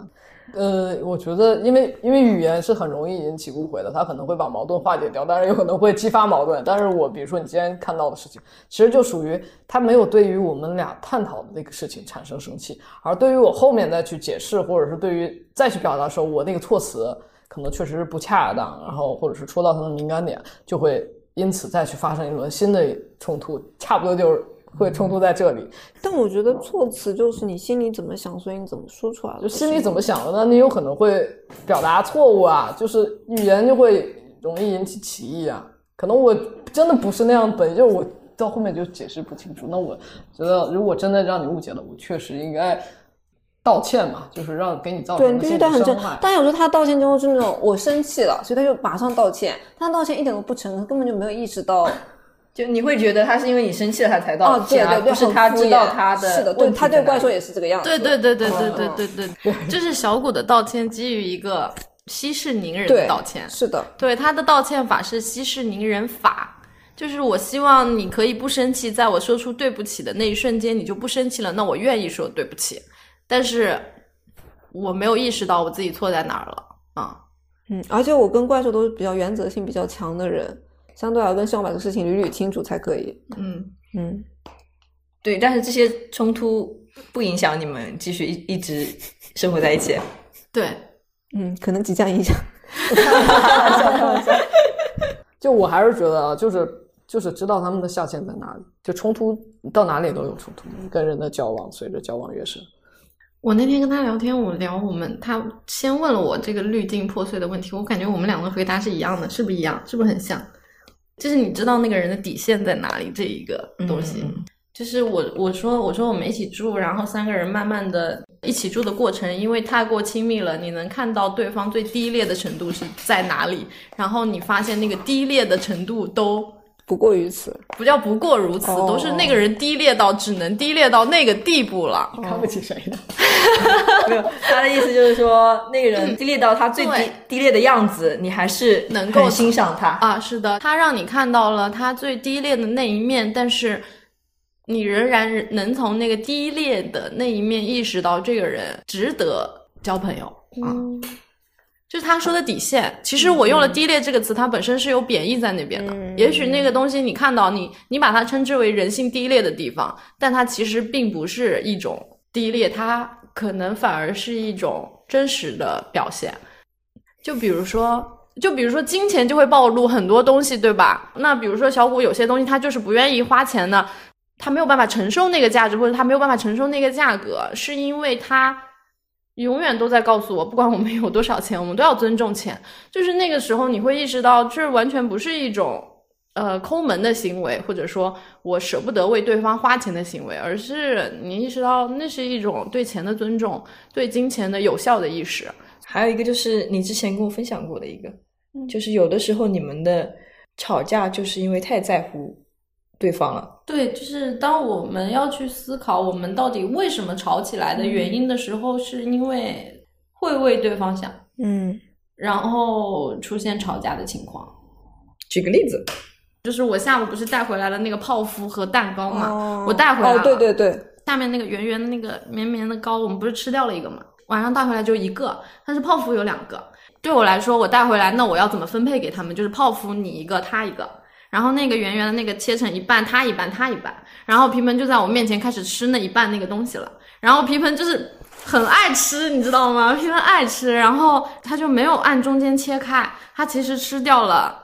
E: 呃，我觉得，因为因为语言是很容易引起误会的，它可能会把矛盾化解掉，但是有可能会激发矛盾。但是我比如说你今天看到的事情，其实就属于他没有对于我们俩探讨的那个事情产生生气，而对于我后面再去解释，或者是对于再去表达的时候，我那个措辞可能确实是不恰当，然后或者是戳到他的敏感点，就会因此再去发生一轮新的冲突，差不多就是会冲突在这里。
F: 但我觉得措辞就是你心里怎么想，所以你怎么说出来的。
E: 就心里怎么想的那？你有可能会表达错误啊，就是语言就会容易引起歧义啊。可能我真的不是那样本，就是我到后面就解释不清楚。那我觉得，如果真的让你误解了，我确实应该道歉嘛，就是让给你造
F: 对，
E: 成的心
F: 你必须得很正。但有时候他道歉之后是那种我生气了，所以他就马上道歉。他道歉一点都不诚恳，根本就没有意识到。
B: 就你会觉得他是因为你生气了他才道
F: 哦，对
B: 歉，而
F: 对对，
B: 不是他知道他的
F: 是的，对
B: 问题
F: 他对怪兽也是这个样子。
A: 对对对对对对对对，就是小谷的道歉基于一个息事宁人的道歉。
F: 是的，
A: 对他的道歉法是息事宁人法，就是我希望你可以不生气，在我说出对不起的那一瞬间，你就不生气了，那我愿意说对不起。但是我没有意识到我自己错在哪儿了啊、
F: 嗯，而且我跟怪兽都是比较原则性比较强的人，相对来跟希望把这个事情捋捋清楚才可以。
A: 嗯，
F: 嗯，
B: 对，但是这些冲突不影响你们继续一一直生活在一起。
A: 对，
F: 嗯，可能即将影响。开玩笑，开玩笑。
E: 就我还是觉得啊，就是就是知道他们的下限在哪里，就冲突到哪里都有冲突，跟人的交往随着交往越深。
A: 我那天跟他聊天，我聊我们，他先问了我这个滤镜破碎的问题，我感觉我们两个回答是一样的，是不是一样？是不是很像？就是你知道那个人的底线在哪里这一个东西。
B: 嗯
A: 就是我我说我说我们一起住，然后三个人慢慢的一起住的过程，因为太过亲密了，你能看到对方最低劣的程度是在哪里，然后你发现那个低劣的程度都
F: 不过于此。
A: 不叫不过如此，
F: 哦
A: 都是那个人低劣到只能低劣到那个地步了。
E: 看不起谁呢？
B: 没有，他的意思就是说，那个人低劣到他最低
A: 对
B: 低劣的样子，你还是
A: 能够
B: 欣赏他。
A: 啊，是的，他让你看到了他最低劣的那一面，但是你仍然能从那个低劣的那一面意识到这个人值得交朋友啊。就是他说的底线，其实我用了“低劣”这个词，它本身是有贬义在那边的。也许那个东西你看到你，你把它称之为人性低劣的地方，但它其实并不是一种低劣，它可能反而是一种真实的表现。就比如说，就比如说金钱就会暴露很多东西，对吧？那比如说小谷有些东西他就是不愿意花钱的，他没有办法承受那个价值，或者他没有办法承受那个价格，是因为他永远都在告诉我，不管我们有多少钱，我们都要尊重钱。就是那个时候你会意识到，这完全不是一种。呃，抠门的行为，或者说我舍不得为对方花钱的行为，而是你意识到那是一种对钱的尊重，对金钱的有效的意识。
B: 还有一个就是你之前跟我分享过的一个，
A: 嗯
B: 就是有的时候你们的吵架就是因为太在乎对方了。
A: 对，就是当我们要去思考我们到底为什么吵起来的原因的时候，是因为会为对方想，
F: 嗯
A: 然后出现吵架的情况。
B: 举个例子，
A: 就是我下午不是带回来了那个泡芙和蛋糕嘛，
F: 哦
A: 我带回来了，
F: 哦，对对对，
A: 下面那个圆圆的那个绵绵的糕，我们不是吃掉了一个嘛？晚上带回来就一个，但是泡芙有两个。对我来说，我带回来，那我要怎么分配给他们？就是泡芙你一个，他一个，然后那个圆圆的那个切成一半，他一半，他一半。然后皮盆就在我面前开始吃那一半那个东西了。然后皮盆就是很爱吃，你知道吗？皮盆爱吃，然后他就没有按中间切开，他其实吃掉了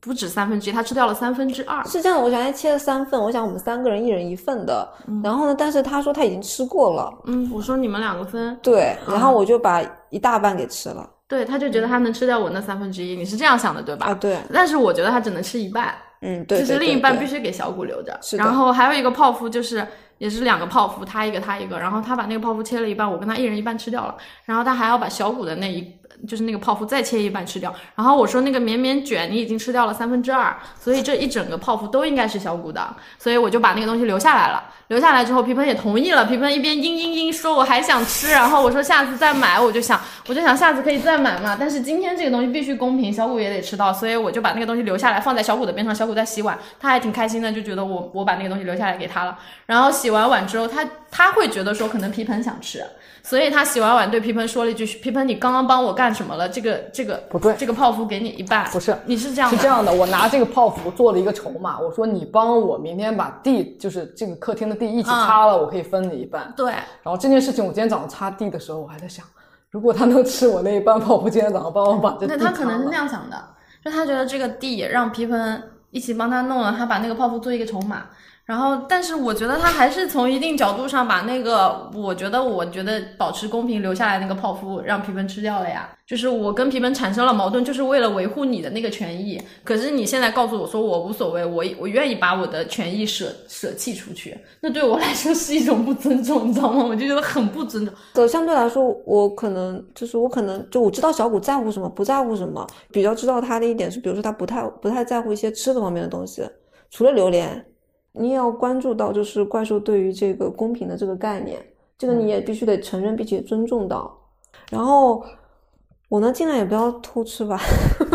A: 不止三分之一，他吃掉了三分之二。
F: 是这样的，我想他切了三份，我想我们三个人一人一份的。然后呢，但是他说他已经吃过了，
A: 嗯，我说你们两个分，
F: 对，然后我就把一大半给吃了。
A: 对，他就觉得他能吃掉我那三分之一，你是这样想的对吧？
F: 啊，对，
A: 但是我觉得他只能吃一半，
F: 嗯，对，
A: 就是另一半必。须给小谷留着。
F: 是
A: 然后还有一个泡芙，就是也是两个泡芙，他一个他一个，然后他把那个泡芙切了一半，我跟他一人一半吃掉了，然后他还要把小谷的那一就是那个泡芙再切一半吃掉。然后我说那个绵绵卷你已经吃掉了三分之二，所以这一整个泡芙都应该是小谷的，所以我就把那个东西留下来了。留下来之后，皮盆也同意了。皮盆一边嘤嘤嘤说我还想吃，然后我说下次再买，我就想我就想下次可以再买嘛。但是今天这个东西必须公平，小谷也得吃到，所以我就把那个东西留下来放在小谷的边上。小谷在洗碗，他还挺开心的，就觉得我我把那个东西留下来给他了。然后洗完碗之后，他他会觉得说可能皮盆想吃。所以他洗完碗对皮蓬说了一句：“皮蓬，你刚刚帮我干什么了？这个这个
E: 不对
A: 这个泡芙给你一半。
E: 不是
A: 你是这样的
E: 是这样的，我拿这个泡芙做了一个筹码，我说你帮我明天把地，就是这个客厅的地一起擦了，我可以分你一半。
A: 对，
E: 然后这件事情，我今天早上擦地的时候，我还在想，如果他能吃我那一半泡芙，今天早上帮我把这地
A: 那他可能是那样想的，就他觉得这个地让皮蓬一起帮他弄了，他把那个泡芙做一个筹码。然后，但是我觉得他还是从一定角度上把那个，我觉得我觉得保持公平留下来那个泡芙让皮盆吃掉了呀。就是我跟皮盆产生了矛盾，就是为了维护你的那个权益。可是你现在告诉我说我无所谓，我我愿意把我的权益舍舍弃出去，那对我来说是一种不尊重，你知道吗？我就觉得很不尊重。
F: 对，相对来说，我可能就是我可能就我知道小谷在乎什么，不在乎什么。比较知道他的一点是，比如说他不太不太在乎一些吃的方面的东西，除了榴莲，你也要关注到就是怪兽对于这个公平的这个概念，这个你也必须得承认并且尊重到。然后我呢，尽量也不要偷吃吧。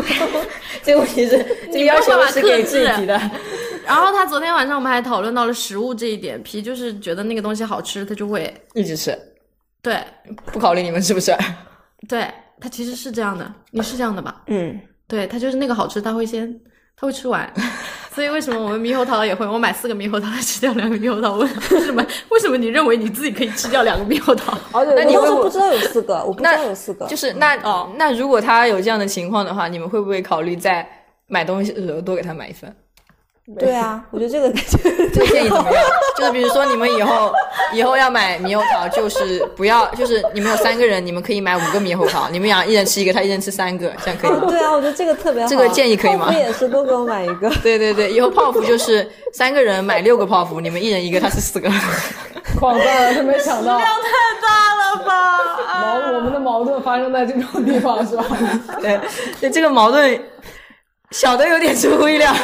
B: 这个问题是这个要求是给自己的。
A: 然后他昨天晚上我们还讨论到了食物这一点，皮就是觉得那个东西好吃，他就会
B: 一直吃，
A: 对
B: 不考虑你们是不是？
A: 对，他其实是这样的，你是这样的吧？
F: 嗯，
A: 对他就是那个好吃，他会先他会吃完，所以为什么我们猕猴桃也会？我买四个猕猴桃，他吃掉两个猕猴桃，为为什么？为什么你认为你自己可以吃掉两个猕猴桃？
E: 而且
F: 我
B: 你会
F: 当时不知道有四个，我不知道有四个。
B: 就是那哦、那如果他有这样的情况的话，你们会不会考虑在买东西的时候多给他买一份。
F: 对啊，我觉得这个
B: 这个建议怎么样？就是比如说你们以后以后要买猕猴桃，就是不要，就是你们有三个人，你们可以买五个猕猴桃，你们俩一人吃一个，他一人吃三个，这样可以吗？
F: 对啊，我觉得这个特别好。
B: 这个建议可以吗
F: 也是多给我买一个。
B: 对对对，以后泡芙就是三个人买六个泡芙，你们一人一个，他是四个。
E: 狂赞他没想到量
A: 太大了吧！
E: 矛我们的矛盾发生在这种地方是吧？
B: 对，对，这个矛盾小的有点出乎意料。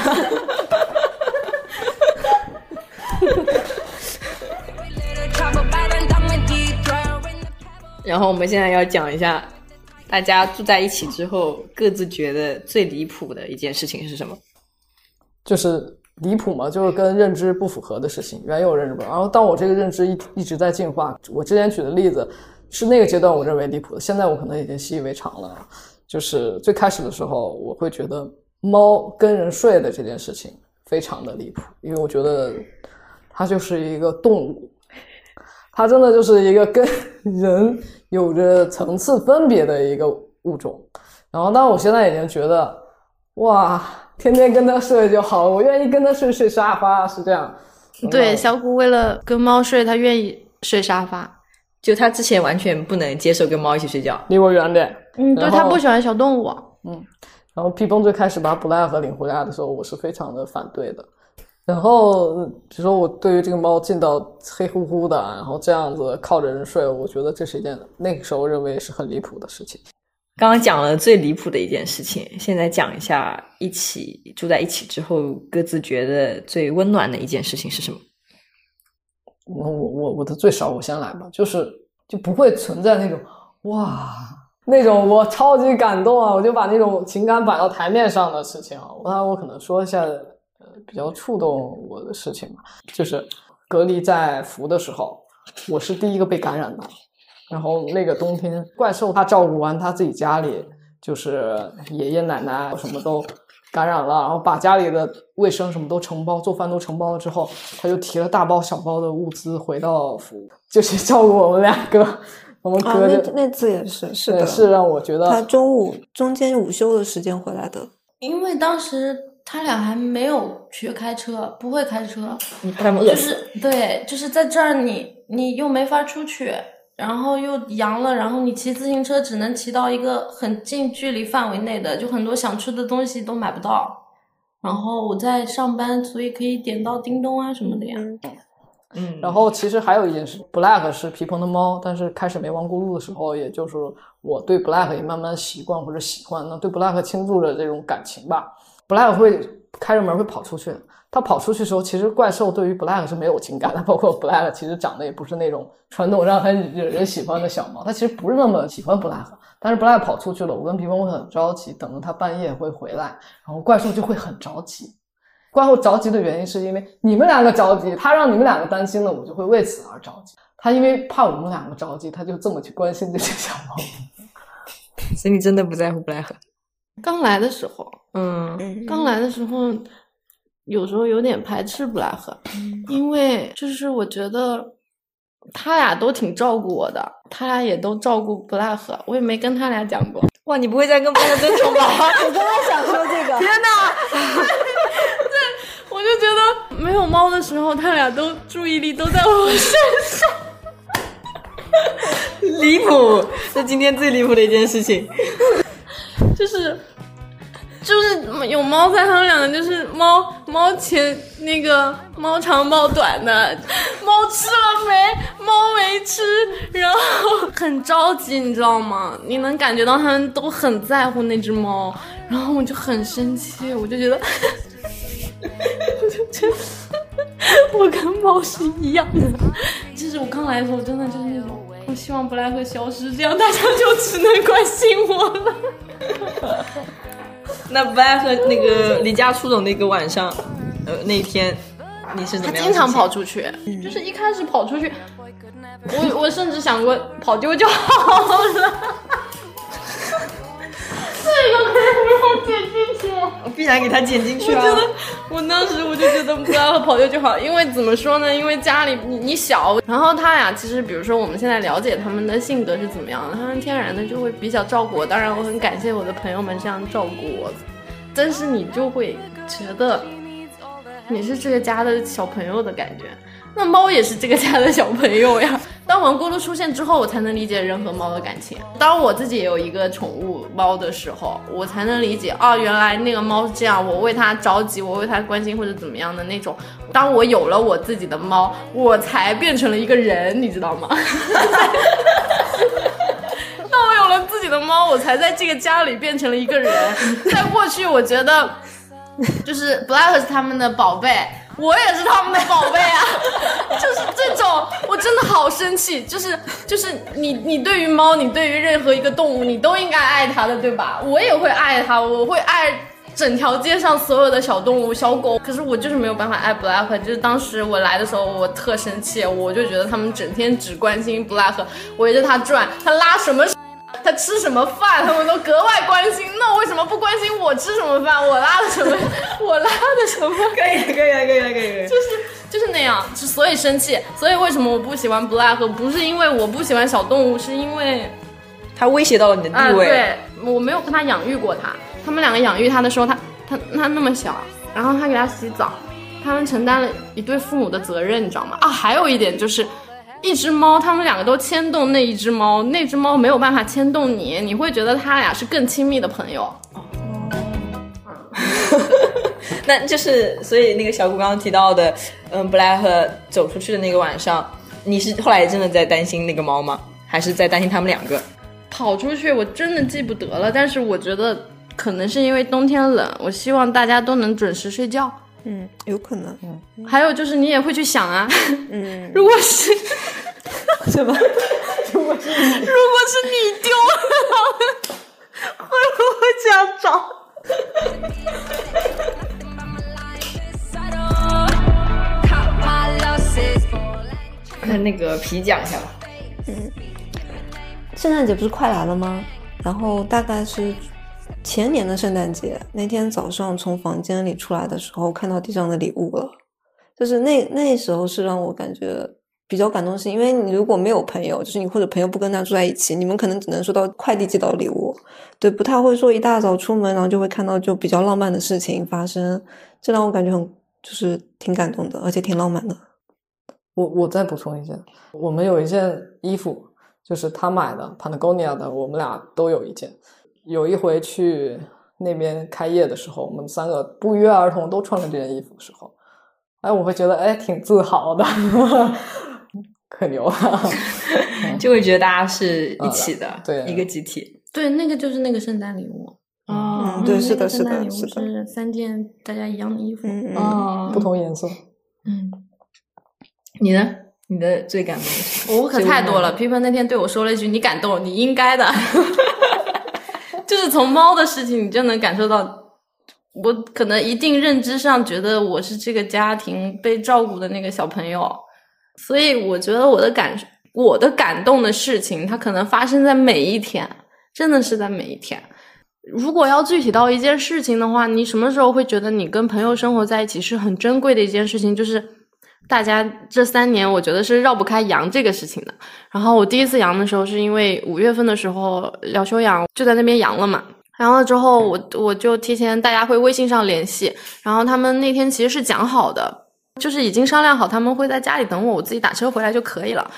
B: 然后我们现在要讲一下，大家住在一起之后各自觉得最离谱的一件事情是什么？
E: 就是离谱嘛，就是跟认知不符合的事情，原有认知不。然后当我这个认知一一直在进化，我之前举的例子是那个阶段我认为离谱的，现在我可能已经习以为常了。就是最开始的时候，我会觉得猫跟人睡的这件事情非常的离谱，因为我觉得它就是一个动物，它真的就是一个跟人有着层次分别的一个物种。然后，但我现在已经觉得，哇，天天跟它睡就好了，我愿意跟它睡睡沙发，是这样。
A: 对，
E: 嗯
A: 小谷为了跟猫睡，他愿意睡沙发。
B: 就他之前完全不能接受跟猫一起睡觉，
E: 离我远点。
A: 嗯，对，它不喜欢小动物。
E: 然后皮蓬最开始把布莱和领回来的时候，我是非常的反对的。然后，呃比如说我对于这个猫进到黑乎乎的，然后这样子靠着人睡，我觉得这是一件那个时候认为是很离谱的事情。
B: 刚刚讲了最离谱的一件事情，现在讲一下一起住在一起之后各自觉得最温暖的一件事情是什么？
E: 我我我我的最少我先来吧，就是就不会存在那种哇那种我超级感动啊，我就把那种情感摆到台面上的事情啊。那我可能说一下呃比较触动我的事情吧，就是隔离在福的时候，我是第一个被感染的。然后那个冬天，怪兽他照顾完他自己家里，就是爷爷奶奶什么都感染了，然后把家里的卫生什么都承包，做饭都承包了之后，他就提了大包小包的物资回到福，就是照顾我们两个。我们
F: 那那次也是，是的，
E: 是让我觉得
F: 他中午中间午休的时间回来的。
A: 因为当时他俩还没有学开车，不会开车，
B: 你怕他们饿
A: 就？是对，就是在这儿你你又没法出去，然后又阳了，然后你骑自行车只能骑到一个很近距离范围内的，就很多想吃的东西都买不到。然后我在上班，所以可以点到叮咚啊什么的呀。
B: 嗯，嗯
E: 然后其实还有一件事，Black 是皮蓬的猫，但是开始没玩咕噜的时候，也就是我对 Black 也慢慢习惯或者喜欢，那对 Black 倾注着这种感情吧。Black 会开着门会跑出去，他跑出去的时候，其实怪兽对于 Black 是没有情感的，包括 Black 其实长得也不是那种传统让很惹人喜欢的小猫，它其实不是那么喜欢 Black。但是 Black 跑出去了，我跟皮蓬会很着急，等着它半夜会回来，然后怪兽就会很着急。怪兽着急的原因是因为你们两个着急，他让你们两个担心了，我就会为此而着急。他因为怕我们两个着急，他就这么去关心这些小猫。
B: 所以你真的不在乎 Black？
A: 刚来的时候，
B: 嗯，
A: 刚来的时候，有时候有点排斥布莱赫，因为就是我觉得他俩都挺照顾我的，他俩也都照顾布莱赫，我也没跟他俩讲过。
B: 哇，你不会再跟 Black 争宠吧？
F: 我刚刚想说这个，
A: 我 我就觉得没有猫的时候，他俩都注意力都在我身上。
B: 离谱，这今天最离谱的一件事情。
A: 就是就是有猫在，他们两个就是猫猫前那个猫长猫短的，猫吃了没？猫没吃，然后很着急，你知道吗？你能感觉到他们都很在乎那只猫，然后我就很生气，我就觉得，我就觉得我跟猫是一样的。就是我刚来的时候，真的就是那种。我希望布莱克消失，这样大家就只能关心我了。
B: 那 Black 和那个离家出走那个晚上，呃，那一天你是怎么样？
A: 他经常跑。出去，就是一开始跑出去，我我甚至想过跑丢就好了。这个可以剪进去。
B: 我必然给他剪进去啊！
A: 我觉得我当时我就觉得不要跑丢就好，因为怎么说呢？因为家里你你小，然后他俩其实比如说我们现在了解他们的性格是怎么样的，他们天然的就会比较照顾我。当然我很感谢我的朋友们这样照顾我，但是你就会觉得你是这个家的小朋友的感觉。那猫也是这个家的小朋友呀。当王咕噜出现之后，我才能理解人和猫的感情。当我自己也有一个宠物猫的时候，我才能理解哦，原来那个猫是这样，我为它着急，我为它关心或者怎么样的那种。当我有了我自己的猫，我才变成了一个人，你知道吗？当我有了自己的猫，我才在这个家里变成了一个人。在过去，我觉得就是 Black 是他们的宝贝，我也是他们的宝贝啊。就是这种，生气。就是就是你你对于猫，你对于任何一个动物，你都应该爱它的，对吧？我也会爱它，我会爱。整条街上所有的小动物、小狗，可是我就是没有办法爱 Black。就是当时我来的时候，我特生气，我就觉得他们整天只关心 Black，围着它转，它拉什么，他吃什么饭，他们都格外关心。那为什么不关心我吃什么饭，我拉的什么，我拉的什么？
B: 可以可以了，可以，可以。
A: 就是就是那样，就所以生气。所以为什么我不喜欢 Black？不是因为我不喜欢小动物，是因为
B: 它威胁到了你的
A: 啊，
B: 地位。
A: 对我没有跟他养育过他。他们两个养育他的时候，他他他那么小，然后他给他洗澡，他们承担了一对父母的责任，你知道吗？啊，还有一点就是。一只猫，他们两个都牵动那一只猫，那只猫没有办法牵动你，你会觉得他俩是更亲密的朋友。
B: 那就是，所以那个小谷刚刚提到的，嗯，Black 走出去的那个晚上，你是后来真的在担心那个猫吗？还是在担心他们两个？
A: 跑出去我真的记不得了，但是我觉得可能是因为冬天冷，我希望大家都能准时睡觉。
F: 嗯，有可能。
A: 嗯还有就是你也会去想啊，
F: 嗯，
A: 如果是
F: 什么？
A: 如果是你丢了，会不会这样找？
B: 那 那个皮讲一下吧。
F: 嗯圣诞节不是快来了吗？然后大概是前年的圣诞节那天早上，从房间里出来的时候，看到地上的礼物了。就是那那时候是让我感觉比较感动，是因为你如果没有朋友，就是你或者朋友不跟他住在一起，你们可能只能收到快递寄到礼物，对，不太会说一大早出门，然后就会看到就比较浪漫的事情发生，这让我感觉很就是挺感动的，而且挺浪漫的。
E: 我我再补充一件，我们有一件衣服，就是他买的 Patagonia 的，我们俩都有一件。有一回去那边开业的时候，我们三个不约而同都穿了这件衣服的时候，哎，我会觉得哎挺自豪的，可牛了。
B: 就会觉得大家是一起的，
E: 对
B: 一个集体。
A: 对，那个就是那个圣诞礼物。
B: 哦
F: 嗯对是的
A: 圣诞礼物
F: 是的是的
A: 是三件大家一样的衣服。
F: 嗯
E: 不同颜色，
A: 嗯，
B: 你呢？你的最感动的是？
A: 我可太多了。皮蓬那天对我说了一句：“你感动，你应该的。”就是从猫的事情，你就能感受到，我可能一定认知上觉得我是这个家庭被照顾的那个小朋友，所以我觉得我的感我的感动的事情，它可能发生在每一天，真的是在每一天。如果要具体到一件事情的话，你什么时候会觉得你跟朋友生活在一起是很珍贵的一件事情？就是大家这三年，我觉得是绕不开阳这个事情的。然后我第一次阳的时候，是因为五月份的时候疗休养就在那边阳了嘛。阳了之后，我我就提前大家会微信上联系，然后他们那天其实是讲好的，就是已经商量好他们会在家里等我，我自己打车回来就可以了。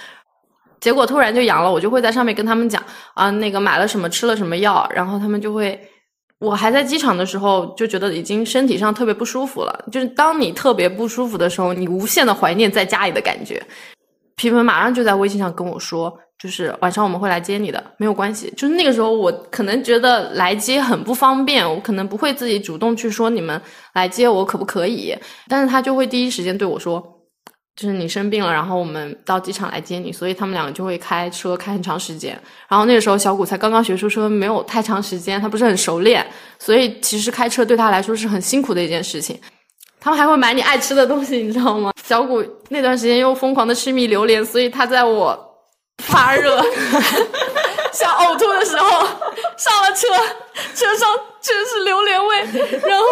A: 结果突然就阳了，我就会在上面跟他们讲啊，那个买了什么，吃了什么药，然后他们就会，我还在机场的时候就觉得已经身体上特别不舒服了。就是当你特别不舒服的时候，你无限的怀念在家里的感觉。皮盆马上就在微信上跟我说，就是晚上我们会来接你的，没有关系。就是那个时候我可能觉得来接很不方便，我可能不会自己主动去说你们来接我可不可以，但是他就会第一时间对我说。就是你生病了，然后我们到机场来接你，所以他们两个就会开车开很长时间。然后那个时候小谷才刚刚学出车，没有太长时间，他不是很熟练，所以其实开车对他来说是很辛苦的一件事情。他们还会买你爱吃的东西，你知道吗？小谷那段时间又疯狂的痴迷榴莲，所以他在我发热、想呕吐的时候上了车，车上全是榴莲味，然后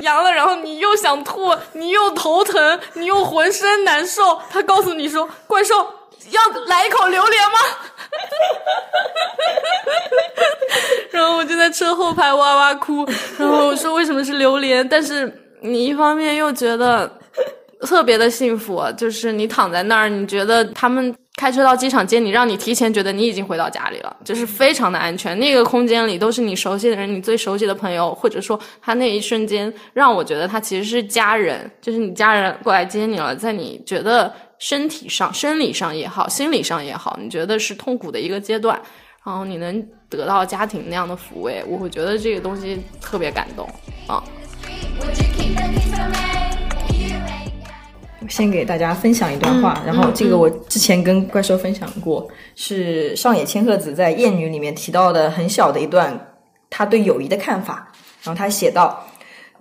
A: 阳了，然后你又想吐，你又头疼，你又浑身难受。他告诉你说：“怪兽，要来一口榴莲吗？” 然后我就在车后排哇哇哭，然后我说为什么是榴莲？但是你一方面又觉得特别的幸福，就是你躺在那儿，你觉得他们开车到机场接你，让你提前觉得你已经回到家里了，就是非常的安全。那个空间里都是你熟悉的人，你最熟悉的朋友，或者说他那一瞬间让我觉得他其实是家人，就是你家人过来接你了，在你觉得身体上、生理上也好，心理上也好，你觉得是痛苦的一个阶段，然后你能得到家庭那样的抚慰，我会觉得这个东西特别感动啊。
B: 先给大家分享一段话，然后这个我之前跟怪兽分享过，是上野千鹤子在《艳女》里面提到的很小的一段他对友谊的看法。然后他写道：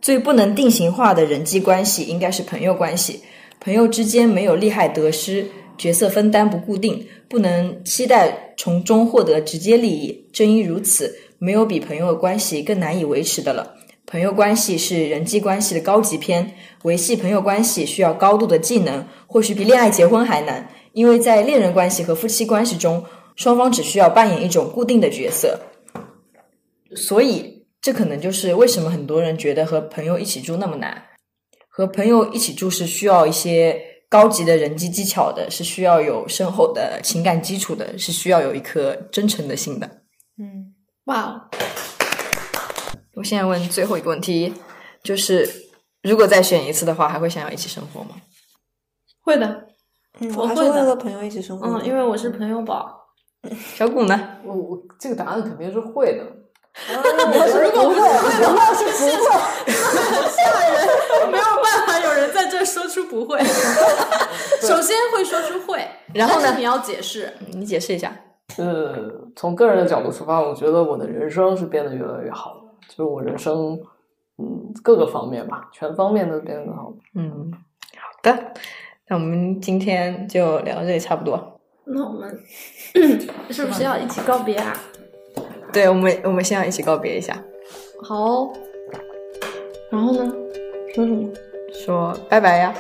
B: 最不能定型化的人际关系应该是朋友关系，朋友之间没有利害得失，角色分担不固定，不能期待从中获得直接利益。正因如此，没有比朋友关系更难以维持的了。朋友关系是人际关系的高级篇，维系朋友关系需要高度的技能，或许比恋爱结婚还难。因为在恋人关系和夫妻关系中，双方只需要扮演一种固定的角色，所以这可能就是为什么很多人觉得和朋友一起住那么难。和朋友一起住是需要一些高级的人际技巧的，是需要有深厚的情感基础的，是需要有一颗真诚的心的。
C: 嗯，
A: 哇哦，
B: 我现在问最后一个问题，就是如果再选一次的话，还会想要一起生活吗？
A: 会的，
F: 嗯，我
A: 会
F: 会和朋友一起生活。
A: 嗯，因为我是朋友宝。
B: 小谷呢？
E: 我我这个答案肯定是会的。
A: 如果不会，的话是不会。吓人，没有办法，有人在这说出不会。首先会说出会，
B: 然后呢
A: 你要解释。
B: 你解释一下。
E: 呃，从个人的角度出发，我觉得我的人生是变得越来越好的，就是我人生，嗯，各个方面吧，全方面都变得更好。
B: 嗯，好的，那我们今天就聊到这里差不多。
A: 那我们 是不是要一起告别啊？
B: 对，我们我们先要一起告别一下，
A: 好哦。然后呢？说什么？
B: 说拜拜呀，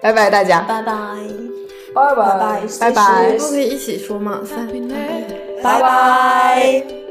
B: 拜拜大家。
F: 拜拜，
E: 拜拜
F: 拜拜，
B: 拜拜
A: 不可以一起说吗？三，
F: 拜拜。
D: like